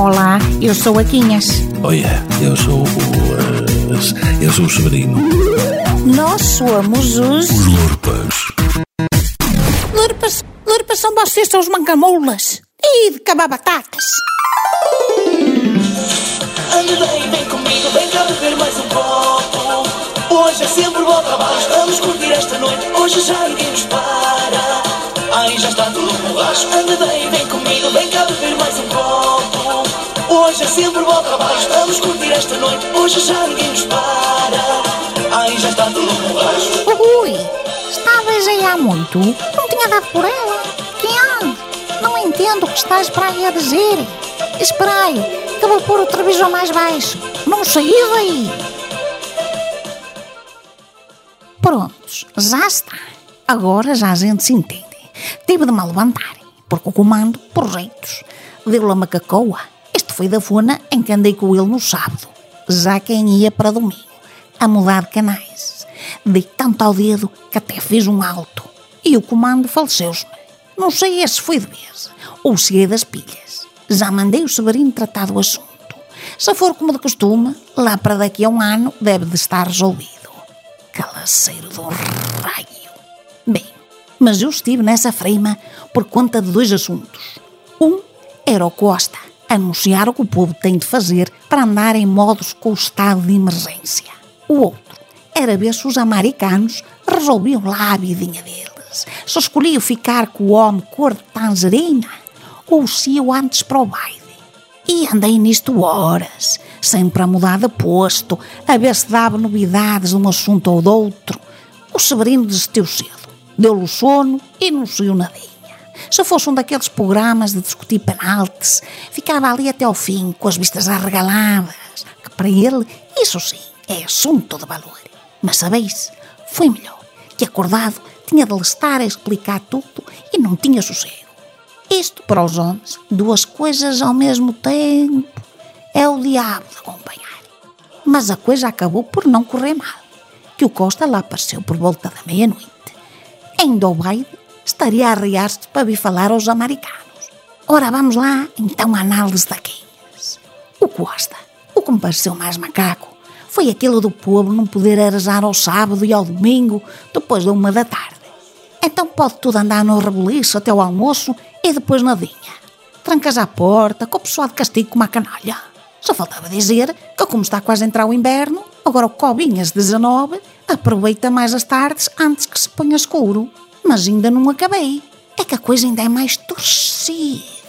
Olá, eu sou a Quinhas. Olha, eu sou o. eh, eu sou o Severino. Nós somos os. Os Lurpas. Lurpas, Lurpas são vocês, são os mancamoulas. E de cabar batatas. Ande bem, vem comigo, vem cá beber mais um copo. Hoje é sempre bom trabalho, vamos curtir esta noite. Hoje já nos para. Ai, já está tudo borracho. Ande bem, vem comigo, vem cá beber mais um copo. Hoje é sempre bom trabalho, vamos curtir esta noite. Hoje já ninguém nos para. Ai, já está tudo borracho. Ui, estavas aí há muito? Não tinha dado por ela? Quem é? Não entendo o que estás para aí a dizer. Espera aí, que vou pôr o televisor mais baixo. Não saiu daí. Prontos, já está. Agora já a gente se entende. Tive de me levantar, porque o comando, por jeitos, deu-lhe a macacoa. Foi da fona em que andei com ele no sábado, já quem ia para domingo, a mudar canais. Dei tanto ao dedo que até fiz um alto. E o comando faleceu-se. Não sei se foi de vez ou se é das pilhas. Já mandei o Severino tratar do assunto. Se for como de costume, lá para daqui a um ano deve de estar resolvido. Calaceiro do raio. Bem, mas eu estive nessa freima por conta de dois assuntos. Um era o Costa anunciar o que o povo tem de fazer para andar em modos com o estado de emergência. O outro era ver se os americanos resolviam lá a vidinha deles. Se escolhiam ficar com o homem cor de tangerina ou se eu antes para o baile. E andei nisto horas, sempre a mudar de posto, a ver se dava novidades de um assunto ou de outro. O Severino desistiu cedo, deu-lhe o sono e não saiu nadinha. Se fosse um daqueles programas de discutir penaltis, ficava ali até ao fim, com as vistas arregaladas, que para ele, isso sim, é assunto de valor. Mas sabeis, foi melhor, que acordado tinha de lhe estar a explicar tudo e não tinha sossego. Isto para os homens, duas coisas ao mesmo tempo, é o diabo de acompanhar. Mas a coisa acabou por não correr mal, que o Costa lá apareceu por volta da meia-noite. Ainda o baile estaria a arriar-se para vir falar aos americanos. Ora, vamos lá, então, a análise daqueles. O Costa, o que me pareceu mais macaco, foi aquilo do povo não poder arejar ao sábado e ao domingo, depois da uma da tarde. Então pode tudo andar no reboliço até o almoço e depois nadinha. Trancas à porta, com o pessoal de castigo como a canalha. Só faltava dizer que, como está quase a entrar o inverno, agora o Cobinhas 19 aproveita mais as tardes antes que se ponha escuro. Mas ainda não acabei. É que a coisa ainda é mais torcida.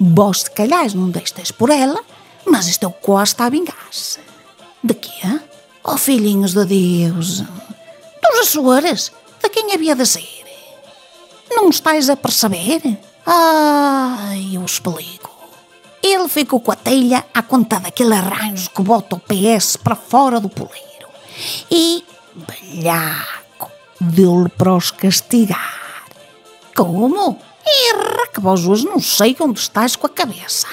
Vós, se calhar, não deixes por ela, mas o Costa a vingar-se. De quê? Oh, filhinhos de Deus! Dos Açores! De quem havia de ser? Não estáis a perceber? Ai, eu explico. Ele ficou com a telha à conta daquele arranjo que bota o PS para fora do poleiro. E, belhaco, deu-lhe para os castigar. Como? Erra, que vós hoje não sei onde estás com a cabeça.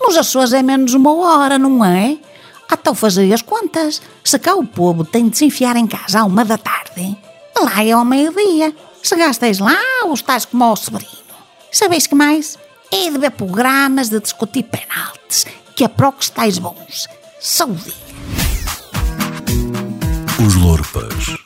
Nos Açores é menos uma hora, não é? Então fazei as contas. Se cá o povo tem de se enfiar em casa à uma da tarde, lá é ao meio-dia. Se gastais lá ou estás como ao Severino. Sabeis que mais? É de ver programas de discutir penaltis, que é para o que estáis bons. Saúde! Os Lurpas.